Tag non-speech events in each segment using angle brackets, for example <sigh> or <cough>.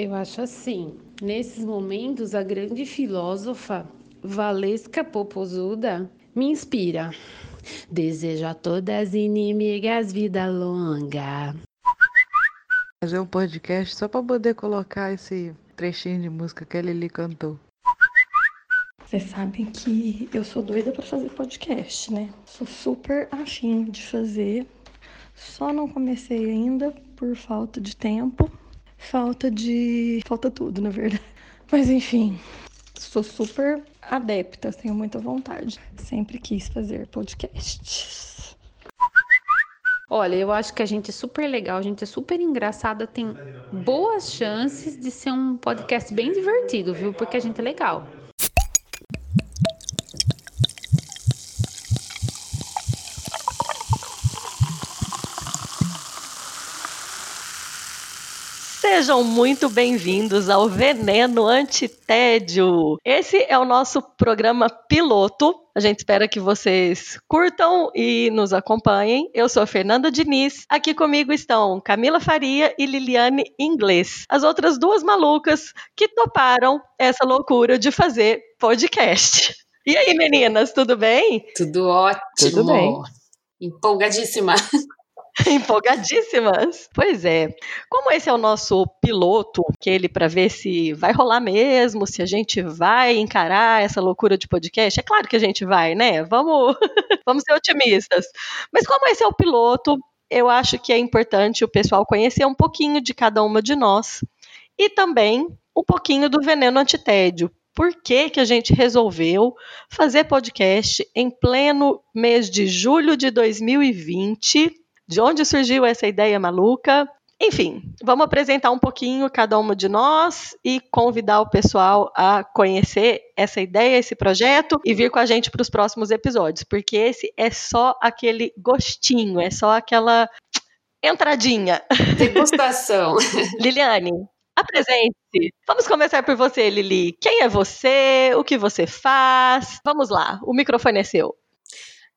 Eu acho assim, nesses momentos a grande filósofa Valesca Popozuda me inspira. Desejo a todas inimigas vida longa. Fazer um podcast só para poder colocar esse trechinho de música que a Lili cantou. Vocês sabem que eu sou doida para fazer podcast, né? Sou super afim de fazer, só não comecei ainda por falta de tempo, falta de. falta tudo, na verdade. Mas enfim, sou super adepta, tenho muita vontade. Sempre quis fazer podcasts. Olha, eu acho que a gente é super legal, a gente é super engraçada, tem boas chances de ser um podcast bem divertido, viu? Porque a gente é legal. Sejam muito bem-vindos ao Veneno Antitédio. Esse é o nosso programa piloto. A gente espera que vocês curtam e nos acompanhem. Eu sou Fernanda Diniz. Aqui comigo estão Camila Faria e Liliane Inglês, as outras duas malucas que toparam essa loucura de fazer podcast. E aí, meninas, tudo bem? Tudo ótimo. Tudo bem. Empolgadíssima. <laughs> Empolgadíssimas. Pois é. Como esse é o nosso piloto, aquele para ver se vai rolar mesmo, se a gente vai encarar essa loucura de podcast, é claro que a gente vai, né? Vamos, <laughs> vamos ser otimistas. Mas como esse é o piloto, eu acho que é importante o pessoal conhecer um pouquinho de cada uma de nós e também um pouquinho do veneno antitédio. Por que, que a gente resolveu fazer podcast em pleno mês de julho de 2020? De onde surgiu essa ideia maluca. Enfim, vamos apresentar um pouquinho cada uma de nós e convidar o pessoal a conhecer essa ideia, esse projeto e vir com a gente para os próximos episódios, porque esse é só aquele gostinho, é só aquela entradinha. Degustação. <laughs> Liliane, apresente-se. Vamos começar por você, Lili. Quem é você? O que você faz? Vamos lá, o microfone é seu.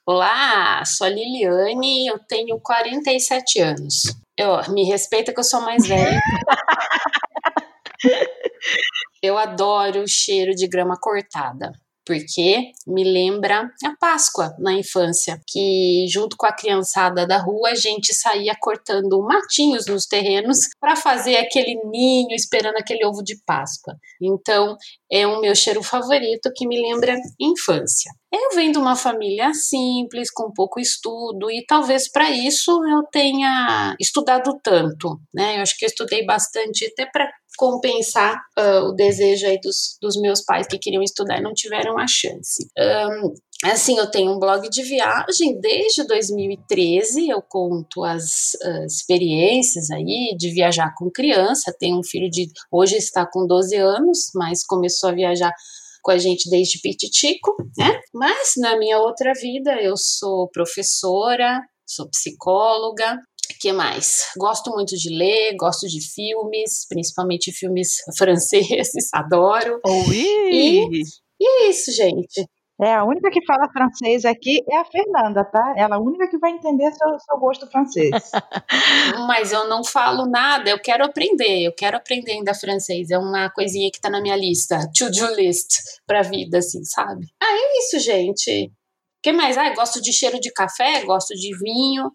Olá, sou a Liliane, eu tenho 47 anos. Eu, me respeita que eu sou mais velha. <laughs> eu adoro o cheiro de grama cortada porque me lembra a Páscoa na infância, que junto com a criançada da rua a gente saía cortando matinhos nos terrenos para fazer aquele ninho esperando aquele ovo de Páscoa. Então é o meu cheiro favorito que me lembra infância. Eu venho de uma família simples, com pouco estudo, e talvez para isso eu tenha estudado tanto, né? Eu acho que eu estudei bastante até para compensar uh, o desejo aí dos, dos meus pais que queriam estudar e não tiveram a chance. Um, assim, eu tenho um blog de viagem desde 2013, eu conto as uh, experiências aí de viajar com criança, tenho um filho de, hoje está com 12 anos, mas começou a viajar com a gente desde pititico, né? Mas na minha outra vida eu sou professora, sou psicóloga, que mais? Gosto muito de ler, gosto de filmes, principalmente filmes <laughs> franceses, adoro. Oui. E, e é isso, gente. É, a única que fala francês aqui é a Fernanda, tá? Ela é a única que vai entender seu, seu gosto francês. <laughs> Mas eu não falo nada, eu quero aprender, eu quero aprender ainda francês. É uma coisinha que tá na minha lista, to-do list pra vida, assim, sabe? Ah, é isso, gente. O que mais? Ah, gosto de cheiro de café, gosto de vinho,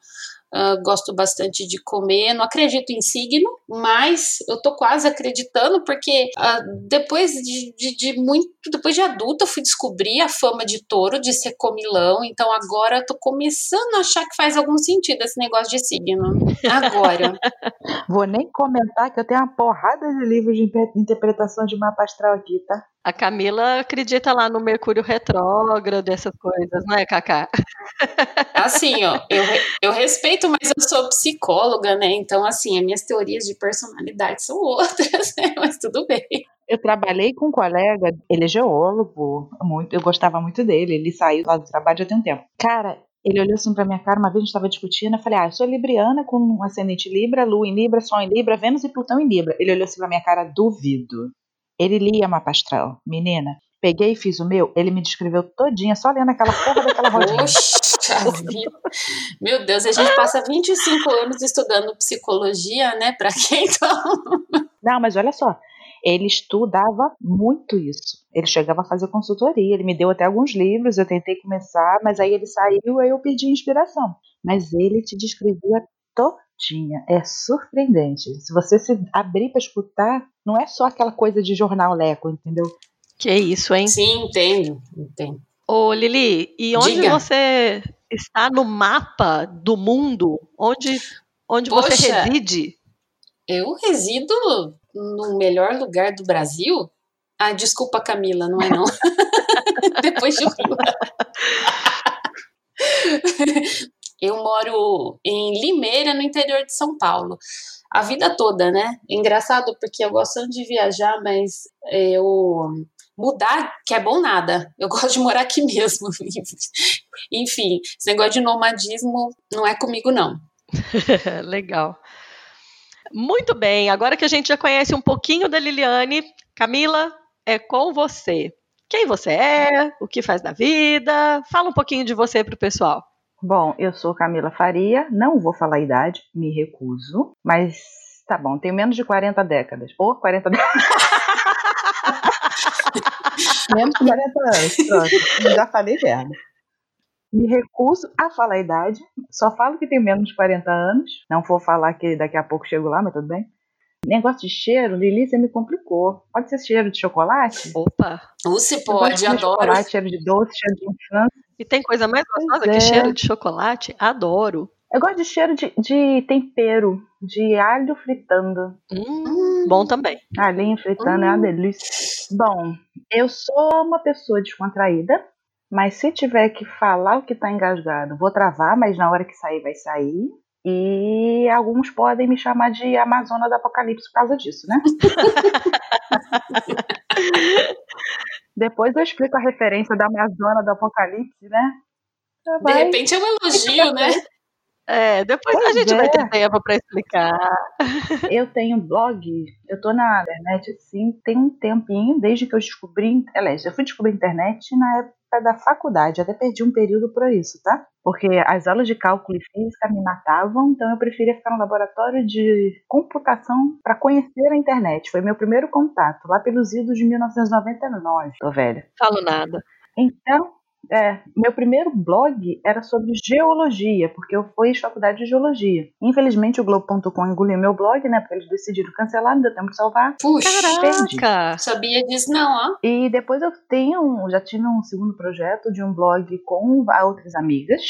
Uh, gosto bastante de comer, não acredito em signo, mas eu tô quase acreditando porque uh, depois de, de, de, muito, depois de adulta, eu fui descobrir a fama de touro, de ser comilão, então agora eu tô começando a achar que faz algum sentido esse negócio de signo. Agora. <laughs> Vou nem comentar que eu tenho uma porrada de livros de interpretação de mapa astral aqui, tá? A Camila acredita lá no Mercúrio retrógrado, essas coisas, não é, Cacá? Assim, ó, eu, eu respeito, mas eu sou psicóloga, né? Então, assim, as minhas teorias de personalidade são outras, <laughs> né? Mas tudo bem. Eu trabalhei com um colega, ele é geólogo, muito, eu gostava muito dele, ele saiu lá do trabalho já tem um tempo. Cara, ele olhou assim pra minha cara, uma vez a gente estava discutindo, eu falei, ah, eu sou libriana com um ascendente Libra, Lua em Libra, Sol em Libra, Vênus e Plutão em Libra. Ele olhou assim pra minha cara, duvido. Ele lia mapa astral. Menina, peguei e fiz o meu, ele me descreveu todinha, só lendo aquela porra daquela rodinha. Poxa <laughs> vida. Meu Deus, a gente passa 25 anos estudando psicologia, né? Pra quem <laughs> então. Não, mas olha só, ele estudava muito isso. Ele chegava a fazer consultoria, ele me deu até alguns livros, eu tentei começar, mas aí ele saiu, aí eu perdi inspiração. Mas ele te descrevia todinha, é surpreendente. Se você se abrir para escutar, não é só aquela coisa de jornal leco, entendeu? Que isso, hein? Sim, entendo, entendo. Ô, Lili, e onde Diga. você está no mapa do mundo? Onde, onde você Poxa. reside? Eu resido no melhor lugar do Brasil? Ah, desculpa, Camila, não é não. <laughs> Depois de <laughs> Rio. Eu moro em Limeira, no interior de São Paulo. A vida toda, né? Engraçado porque eu gosto de viajar, mas eu mudar que é bom nada. Eu <laughs> gosto de morar aqui mesmo. <laughs> Enfim, esse negócio de nomadismo não é comigo não. <laughs> Legal. Muito bem, agora que a gente já conhece um pouquinho da Liliane, Camila, é com você. Quem você é, o que faz da vida, fala um pouquinho de você pro pessoal. Bom, eu sou Camila Faria, não vou falar a idade, me recuso, mas tá bom, tenho menos de 40 décadas. Ou 40 décadas. menos de 40 anos, pronto, já falei merda. Me recuso a falar a idade, só falo que tenho menos de 40 anos, não vou falar que daqui a pouco chego lá, mas tudo bem. Negócio de cheiro, Lili, você me complicou. Pode ser cheiro de chocolate? Opa! Ou se Eu gosto pode, de adoro. chocolate, cheiro de doce, cheiro de infância. E tem coisa mais gostosa Pois que é. cheiro de chocolate? Adoro. Eu gosto de cheiro de, de tempero, de alho fritando. Hum, bom também. Alhinho fritando é uma delícia. Bom, eu sou uma pessoa descontraída, mas se tiver que falar o que tá engasgado, vou travar, mas na hora que sair, vai sair. E alguns podem me chamar de Amazona do Apocalipse por causa disso, né? <laughs> Depois eu explico a referência da Amazona do Apocalipse, né? De repente é um elogio, né? É, depois a Pois gente vai é. ter tempo para explicar. Eu tenho blog, eu tô na internet assim, tem um tempinho, desde que eu descobri, aliás, eu fui descobrir a internet na época da faculdade, até perdi um período por isso, tá? Porque as aulas de cálculo e física me matavam, então eu preferia ficar no laboratório de computação para conhecer a internet. Foi meu primeiro contato, lá pelos idos de 1999. Tô velha. Falo nada. Então, é, meu primeiro blog era sobre geologia, porque eu fiz faculdade de geologia. Infelizmente o Globo.com engoliu meu blog, né? Porque eles decidiram cancelar, não deu tempo de salvar. Puxa, Perdi. Caraca! sabia disso não, ó. E depois eu tenho, já tive um segundo projeto de um blog com a outras amigas,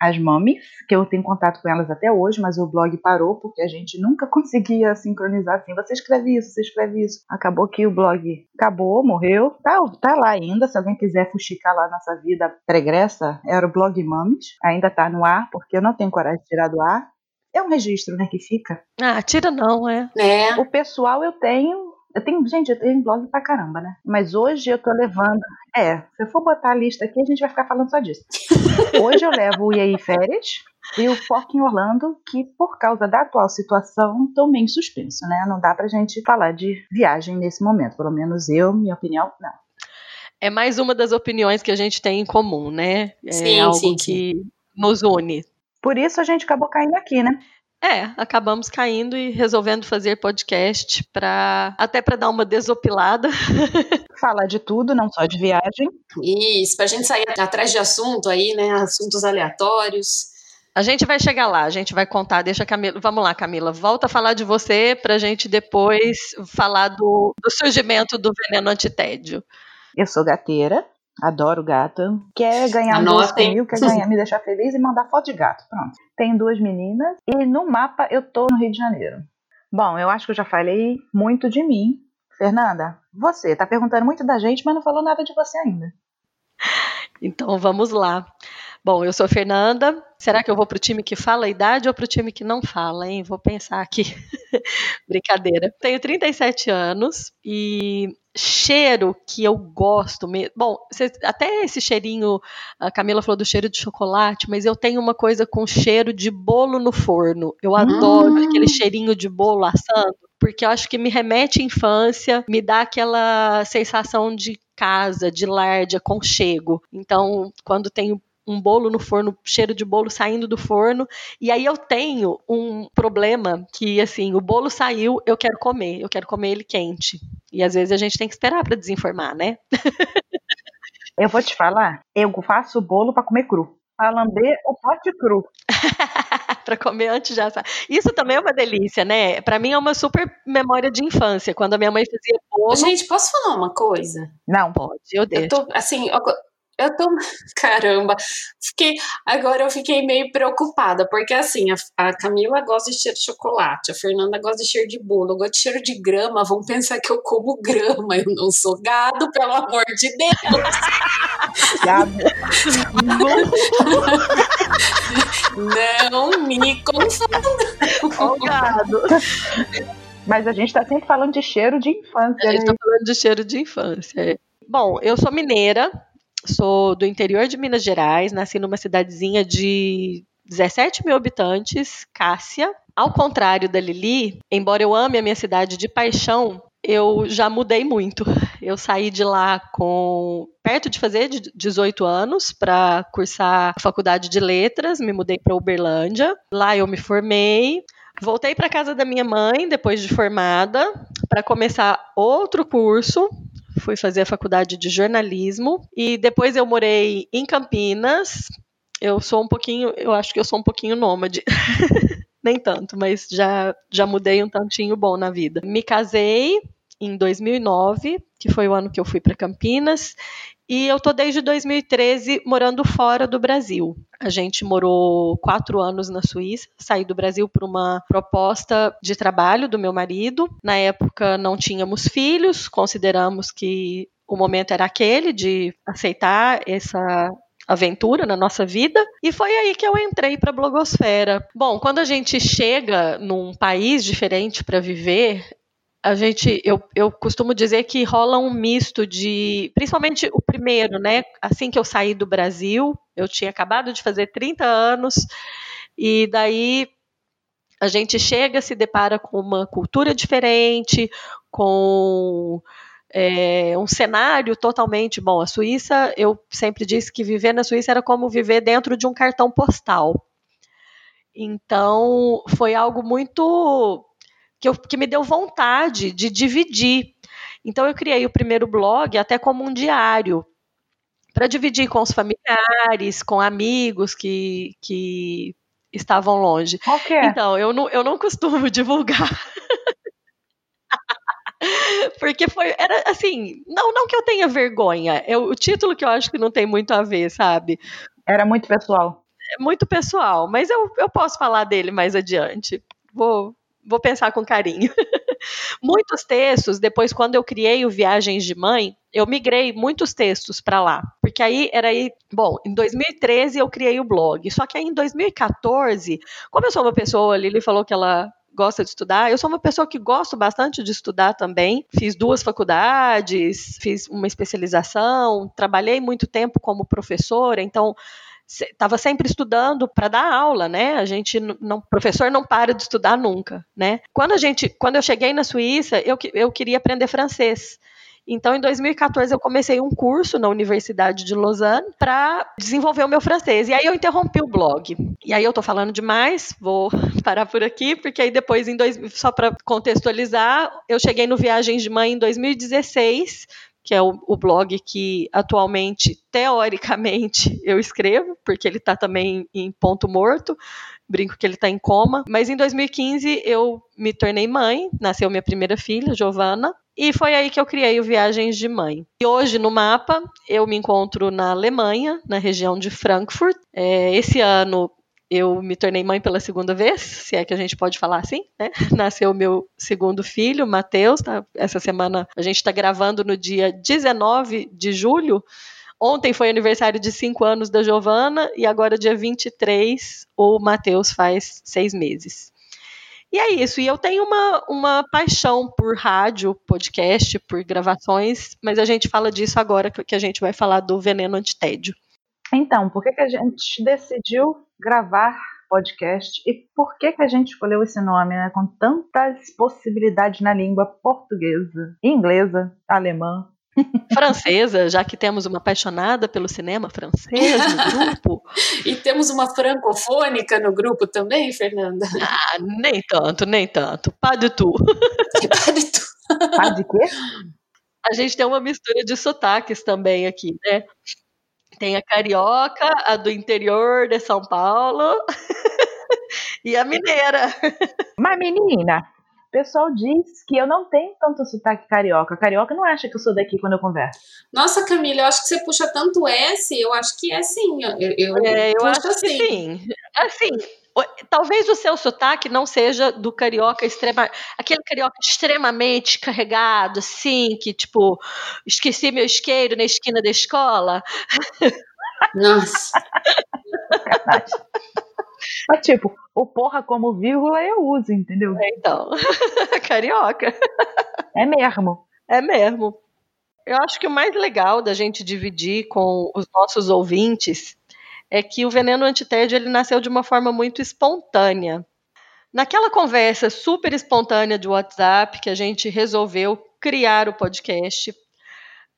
as Mamis, que eu tenho contato com elas até hoje, mas o blog parou porque a gente nunca <laughs> conseguia sincronizar assim. Você escreve isso, você escreve isso. Acabou que o blog acabou, morreu. Tá, tá lá ainda, se alguém quiser fuxicar lá nossa vida pregressa, era o blog Mamis. Ainda tá no ar, porque eu não tenho coragem de tirar do ar. É um registro, né, que fica. Ah, tira não, é. É, O pessoal eu tenho. Eu tenho, gente, eu tenho blog pra caramba, né? Mas hoje eu tô levando. É, se eu for botar a lista aqui, a gente vai ficar falando só disso. <laughs> Hoje eu levo o IAI Férias e o Foco em Orlando, que por causa da atual situação, estão meio em suspenso, né? Não dá pra gente falar de viagem nesse momento. Pelo menos eu, minha opinião, não. É mais uma das opiniões que a gente tem em comum, né? É Sim, algo sim, que nos une. Por isso a gente acabou caindo aqui, né? É, acabamos caindo e resolvendo fazer podcast para até para dar uma desopilada. <laughs> Falar de tudo, não só de viagem. isso, pra gente sair atrás de assunto aí, né? Assuntos aleatórios. A gente vai chegar lá, a gente vai contar. Deixa a Camila. Vamos lá, Camila. Volta a falar de você pra gente depois falar do, do surgimento do veneno antitédio. Eu sou gateira, adoro gata. Quer ganhar um Anotem. comigo, quer ganhar, me deixar feliz e mandar foto de gato. Pronto. Tenho duas meninas e no mapa eu tô no Rio de Janeiro. Bom, eu acho que eu já falei muito de mim. Fernanda, você tá perguntando muito da gente, mas não falou nada de você ainda. Então vamos lá. Bom, eu sou Fernanda. Será que eu vou pro time que fala a idade ou pro time que não fala, hein? Vou pensar aqui. <laughs> Brincadeira. Tenho 37 anos e cheiro que eu gosto mesmo. Bom, até esse cheirinho, a Camila falou do cheiro de chocolate, mas eu tenho uma coisa com cheiro de bolo no forno. Eu adoro Hum. aquele cheirinho de bolo assando, porque eu acho que me remete à infância, me dá aquela sensação de casa, de lar, de aconchego. Então, quando tem um bolo no forno, cheiro de bolo saindo do forno. E aí eu tenho um problema que, assim, o bolo saiu, eu quero comer, eu quero comer ele quente. E às vezes a gente tem que esperar para desenformar, né? Eu vou te falar, eu faço o bolo para comer cru. Pra lamber o pote cru. <laughs> para comer antes já. Isso também é uma delícia, né? Para mim é uma super memória de infância, quando a minha mãe fazia bolo. Gente, posso falar uma coisa? Não. Pode, eu deixo. Eu tô, assim, eu tô. <laughs> Caramba! Fiquei, agora eu fiquei meio preocupada, porque assim, a, a, Camila gosta de cheiro de chocolate, a Fernanda gosta de cheiro de bolo, eu gosto de cheiro de grama. Vão pensar que eu como <laughs> grama, eu não sou gado, pelo amor de Deus! Gado. não me confunda! gado! Mas a gente tá sempre falando de cheiro de infância. A gente né? tá falando de cheiro de infância. Bom, eu sou mineira, sou do interior de Minas Gerais, nasci numa cidadezinha de 17 mil habitantes, Cássia. Ao contrário da Lili, embora eu ame a minha cidade de paixão, eu já mudei muito. Eu saí de lá com perto de fazer 18 anos para cursar a faculdade de letras, me mudei para Uberlândia. Lá eu me formei. Voltei para casa da minha mãe depois de formada para começar outro curso fui fazer a faculdade de jornalismo e depois eu morei em Campinas. Eu sou um pouquinho, eu acho que eu sou um pouquinho nômade. <laughs> Nem tanto, mas já já mudei um tantinho bom na vida. Me casei em 2009, que foi o ano que eu fui para Campinas, e eu tô desde 2013 morando fora do Brasil. A gente morou quatro anos na Suíça, saí do Brasil por uma proposta de trabalho do meu marido. Na época não tínhamos filhos, consideramos que o momento era aquele de aceitar essa aventura na nossa vida e foi aí que eu entrei para a blogosfera. Bom, quando a gente chega num país diferente para viver, a gente, eu, eu costumo dizer que rola um misto de, principalmente o primeiro, né? Assim que eu saí do Brasil, eu tinha acabado de fazer 30 anos, e daí a gente chega, se depara com uma cultura diferente, com é, um cenário totalmente bom. A Suíça, eu sempre disse que viver na Suíça era como viver dentro de um cartão postal. Então, foi algo muito que, eu, que me deu vontade de dividir. Então eu criei o primeiro blog até como um diário para dividir com os familiares, com amigos que, que estavam longe. Qual que é? Então, eu não, eu não costumo <laughs> divulgar. Porque foi, era assim, não, não que eu tenha vergonha, é o título que eu acho que não tem muito a ver, sabe? Era muito pessoal. É muito pessoal, mas eu, eu posso falar dele mais adiante. Vou, vou pensar com carinho. <laughs> muitos textos, depois quando eu criei o Viagens de Mãe, eu migrei muitos textos para lá, porque aí era aí, bom, em 2013 eu criei o blog, só que aí em 2014, como eu sou uma pessoa, a Lili falou que ela gosta de estudar. Eu sou uma pessoa que gosto bastante de estudar também. Fiz duas faculdades, fiz uma especialização, trabalhei muito tempo como professora, então estava sempre estudando para dar aula, né? A gente não, professor não para de estudar nunca, né? Quando a gente, quando eu cheguei na Suíça, eu, eu queria aprender francês. Então, em 2014, eu comecei um curso na Universidade de Lausanne para desenvolver o meu francês. E aí eu interrompi o blog. E aí eu tô falando demais, vou <laughs> parar por aqui, porque aí depois, em dois, só para contextualizar, eu cheguei no Viagens de Mãe em 2016 que é o, o, blog que atualmente, teoricamente, eu escrevo, porque ele está também em ponto morto, brinco que ele está em coma. Mas em 2015 eu me tornei mãe, nasceu minha primeira filha, Giovana, e foi aí que eu criei o Viagens de Mãe. E hoje no mapa eu me encontro na Alemanha, na região de Frankfurt. É, esse ano eu me tornei mãe pela segunda vez, se é que a gente pode falar assim, né? Nasceu meu segundo filho, Matheus. Tá? Essa semana a gente está gravando no dia 19 de julho. Ontem foi aniversário de cinco anos da Giovana e agora, dia 23, o Matheus faz seis meses. E é isso. E eu tenho uma, uma paixão por rádio, podcast, por gravações, mas a gente fala disso agora que a gente vai falar do veneno antitédio. Então, por que, que a gente decidiu gravar podcast e por que, que a gente escolheu esse nome, né? Com tantas possibilidades na língua portuguesa, inglesa, alemã. <laughs> francesa, já que temos uma apaixonada pelo cinema francês no grupo. <laughs> e temos uma francofônica no grupo também, Fernanda? Ah, nem tanto, nem tanto. Pas de tout. <laughs> Pas de tout. Pas de quê? A gente tem uma mistura de sotaques também aqui, né? Tem a carioca, a do interior de São Paulo <laughs> e a mineira. Mas, menina, o pessoal diz que eu não tenho tanto sotaque carioca. Carioca não acha que eu sou daqui quando eu converso. Nossa, Camila, eu acho que você puxa tanto S, eu acho que é sim. Eu, eu, É, eu acho que assim. sim. Assim, talvez o seu sotaque não seja do carioca extrema, aquele carioca extremamente carregado, assim, que tipo, esqueci meu isqueiro na esquina da escola. Nossa. <laughs> Mas, tipo, o porra como vírgula eu uso, entendeu? Então, <laughs> carioca. É mesmo. É mesmo. Eu acho que o mais legal da gente dividir com os nossos ouvintes é que o veneno antitédio ele nasceu de uma forma muito espontânea. Naquela conversa super espontânea de WhatsApp que a gente resolveu criar o podcast,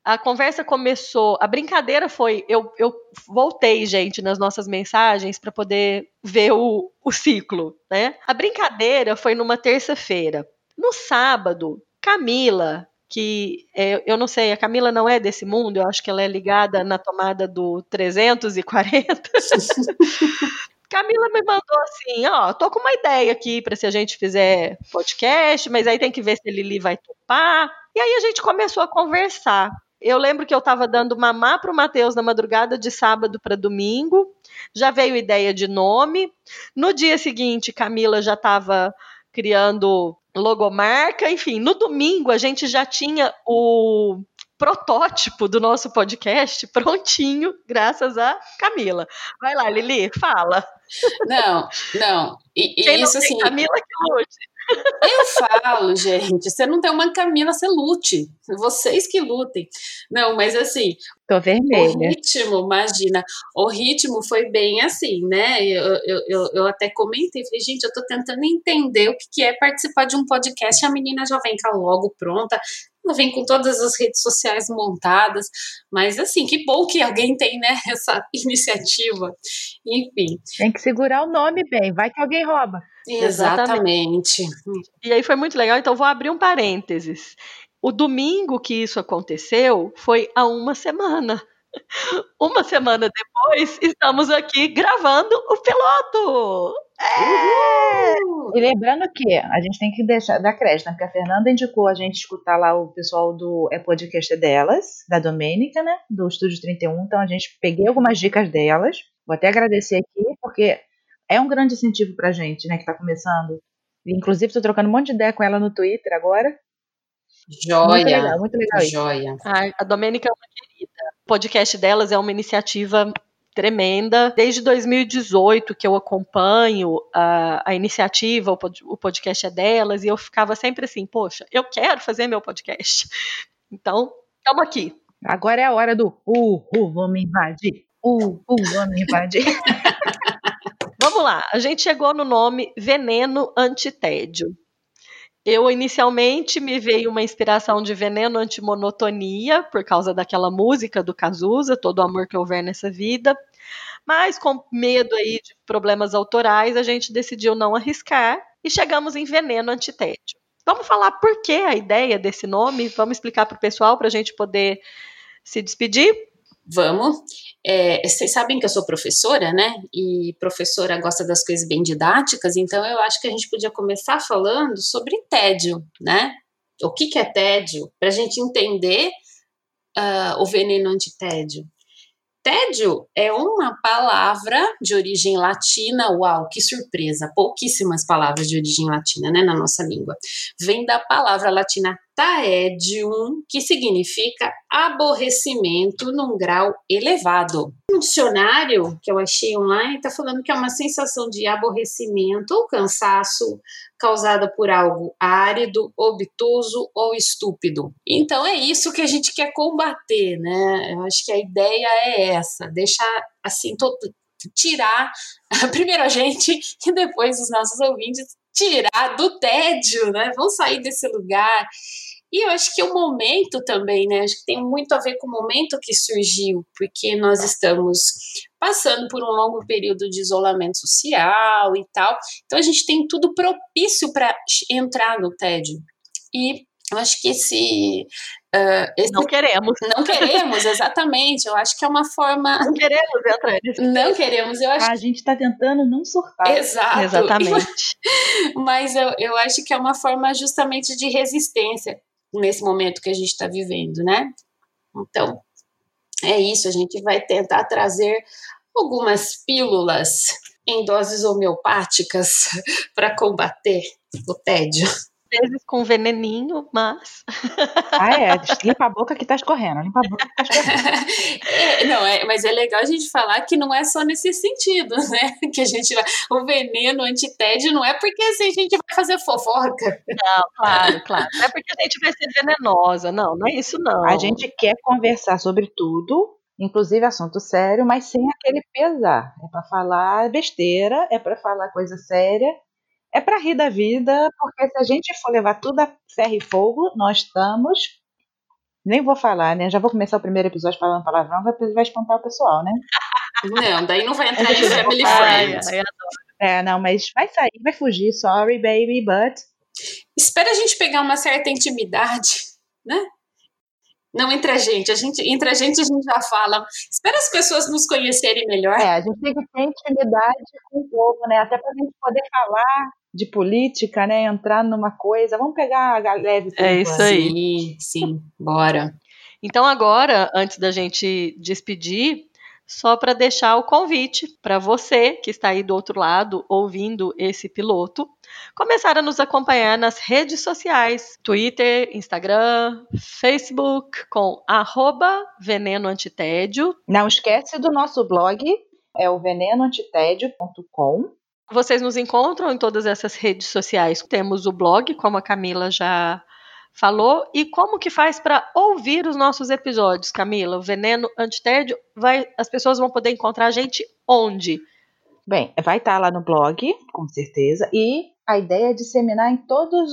a conversa começou, a brincadeira foi, eu, eu voltei, gente, nas nossas mensagens para poder ver o, o ciclo, né? A brincadeira foi numa terça-feira. No sábado, Camila, que é, eu não sei, a Camila não é desse mundo, eu acho que ela é ligada na tomada do 340. <laughs> Camila me mandou assim, ó, tô com uma ideia aqui para se a gente fizer podcast, mas aí tem que ver se Lili vai topar. E aí a gente começou a conversar. Eu lembro que eu estava dando mamar pro Matheus na madrugada de sábado para domingo. Já veio ideia de nome. No dia seguinte, Camila já estava criando logomarca, enfim, no domingo a gente já tinha o protótipo do nosso podcast <laughs> prontinho, graças a Camila. Vai lá, Lili, fala. Não, não. E, e Quem não isso tem assim, Camila que lute. Eu falo, gente, você não tem uma Camila, você lute. Vocês que lutem. Não, mas assim, Tô O vermelha. ritmo, imagina, o ritmo foi bem assim, né? Eu, eu, eu, eu até comentei, falei, gente, eu tô tentando entender o que, que é participar de um podcast, a menina já vem cá logo pronta, vem com todas as redes sociais montadas, mas assim, que bom que alguém tem, né, <laughs> essa iniciativa. Enfim, Tem que segurar o nome bem, vai que alguém rouba. exatamente. E aí foi muito legal, então vou abrir um parênteses. O domingo que isso aconteceu foi há uma semana. <laughs> Uma semana depois, estamos aqui gravando o piloto. É! E lembrando que a gente tem que deixar dar crédito, né? Porque a Fernanda indicou a gente escutar lá o pessoal do É Podcast delas, da Domênica, né? Do Estúdio 31. Então a gente peguei algumas dicas delas. Vou até agradecer aqui, porque é um grande incentivo pra gente, né? Que tá começando. Inclusive, tô trocando um monte de ideia com ela no Twitter agora. Muito Joia, legal, muito legal isso. joia. Ai, a Domênica é uma querida. O podcast delas é uma iniciativa tremenda. Desde 2018 que eu acompanho a, a iniciativa, o, pod- o podcast é delas, e eu ficava sempre assim, poxa, eu quero fazer meu podcast. <laughs> Então, estamos aqui. Agora é a hora do uh, uh, vamos invadir. Uh, uh, vamos invadir. <laughs> Vamos lá, a gente chegou no nome Veneno Antitédio. Eu inicialmente me veio uma inspiração de veneno antimonotonia, por causa daquela música do Cazuza, todo o amor que houver nessa vida. Mas com medo aí de problemas autorais, a gente decidiu não arriscar e chegamos em veneno antitédio. Vamos falar por que a ideia desse nome? Vamos explicar para o pessoal para a gente poder se despedir? Vamos. É, vocês sabem que eu sou professora, né? E professora gosta das coisas bem didáticas, então eu acho que a gente podia começar falando sobre tédio, né? O que, que é tédio? Para a gente entender ah, o veneno antitédio. Tédio é uma palavra de origem latina. Uau, que surpresa! Pouquíssimas palavras de origem latina, né, na nossa língua. Vem da palavra latina taedium, que significa aborrecimento num grau elevado. Um dicionário que eu achei online está falando que é uma sensação de aborrecimento ou cansaço causada por algo árido, obtuso ou estúpido. Então é isso que a gente quer combater, né? Eu acho que a ideia é essa, deixar assim todo tirar <laughs> primeiro a gente e depois os nossos ouvintes tirar do tédio, né? Vamos sair desse lugar E eu acho que o momento também, né? Acho que tem muito a ver com o momento que surgiu, porque nós estamos passando por um longo período de isolamento social e tal. Então a gente tem tudo propício para entrar no tédio. E eu acho que esse, uh, esse, Não queremos. Não queremos, exatamente. Eu acho que é uma forma. Não queremos entrar nisso. Não queremos. Eu acho... A gente está tentando não surtar. Exato. Exatamente. <laughs> Mas eu, eu acho que é uma forma justamente de resistência nesse momento que a gente está vivendo, né? Então, é isso. A gente vai tentar trazer algumas pílulas em doses homeopáticas <laughs> para combater o tédio vezes com veneninho, mas. Ah, é. Limpa a boca que tá escorrendo. Limpa a boca que tá escorrendo. <laughs> é, não, é, mas é legal a gente falar que não é só nesse sentido, né? Que a gente vai. O veneno antitédio não é porque assim, a gente vai fazer fofoca. Não, claro, claro. Não é porque a gente vai ser venenosa. Não, não é isso, não. A gente quer conversar sobre tudo, inclusive assunto sério, mas sem aquele pesar. É para falar besteira, é para falar coisa séria é para rir da vida, porque se a gente for levar tudo a ferro e fogo, nós estamos. Nem vou falar, né? Já vou começar o primeiro episódio falando palavrão, vai, vai espantar o pessoal, né? Não, daí não vai entrar em Family Friends. É, não, mas vai sair, vai fugir, sorry, baby, but. Espera a gente pegar uma certa intimidade, né? Não entre a gente. A gente, entre a gente a gente já fala. Espera as pessoas nos conhecerem melhor. É, a gente tem que ter intimidade com o povo, né? Até para a gente poder falar de política, né? Entrar numa coisa. Vamos pegar a leve. É isso aí. Sim, sim. Bora. Então agora, antes da gente despedir, só para deixar o convite para você que está aí do outro lado ouvindo esse piloto, começar a nos acompanhar nas redes sociais, Twitter, Instagram, Facebook, com arroba veneno antitédio. Não esquece do nosso blog, é o venenoantitédio.com. Vocês nos encontram em todas essas redes sociais. Temos o blog, como a Camila já falou. E como que faz para ouvir os nossos episódios, Camila? O Veneno Antitédio, vai, as pessoas vão poder encontrar a gente onde? Bem, vai estar tá lá no blog, com certeza, e a ideia é disseminar em todas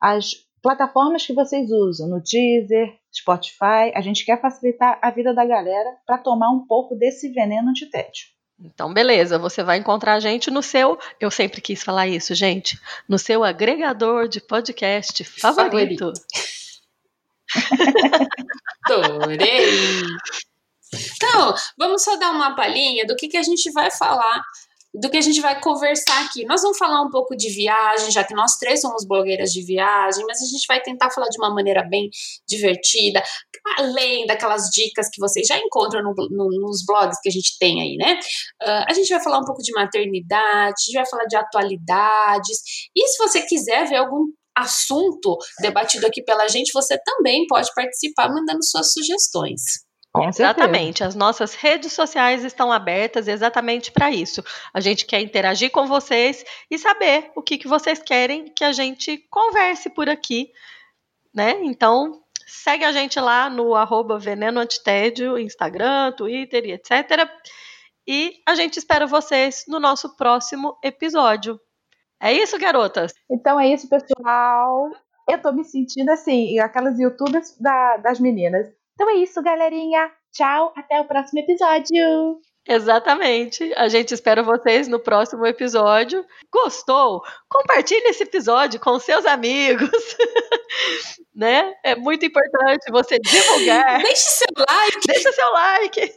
as plataformas que vocês usam, no Deezer, Spotify. A gente quer facilitar a vida da galera para tomar um pouco desse veneno antitédio. Então, beleza, você vai encontrar a gente no seu, eu sempre quis falar isso, gente, no seu agregador de podcast favorito. <laughs> Adorei! Então, vamos só dar uma palhinha do que, que a gente vai falar do que a gente vai conversar aqui. Nós vamos falar um pouco de viagem, já que nós três somos blogueiras de viagem, mas a gente vai tentar falar de uma maneira bem divertida, além daquelas dicas que vocês já encontram no, no, nos blogs que a gente tem aí, né? Uh, a gente vai falar um pouco de maternidade, a gente vai falar de atualidades, e se você quiser ver algum assunto debatido aqui pela gente, você também pode participar mandando suas sugestões. Com exatamente. As nossas redes sociais estão abertas exatamente para isso. A gente quer interagir com vocês e saber o que, que vocês querem que a gente converse por aqui. Né? Então, segue a gente lá no arroba Veneno Antitédio, Instagram, Twitter e etc. E a gente espera vocês no nosso próximo episódio. É isso, garotas? Então é isso, pessoal. Eu tô me sentindo assim, aquelas youtubers da, das meninas. Então é isso, galerinha. Tchau, até o próximo episódio. Exatamente. A gente espera vocês no próximo episódio. Gostou? Compartilhe esse episódio com seus amigos. <laughs> né? É muito importante você divulgar. <laughs> Deixe seu like. Deixa seu like.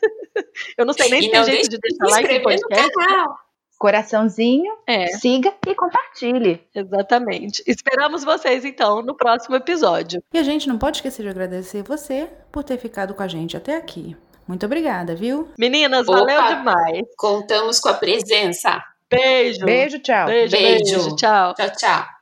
Eu não sei nem se tem jeito de deixar like no podcast. No canal coraçãozinho, é. siga e compartilhe. Exatamente. Esperamos vocês então no próximo episódio. E a gente não pode esquecer de agradecer você por ter ficado com a gente até aqui. Muito obrigada, viu? Meninas, Opa, valeu demais. Contamos com a presença. Beijo. Beijo, tchau. Beijo, beijo. beijo tchau. Tchau, tchau.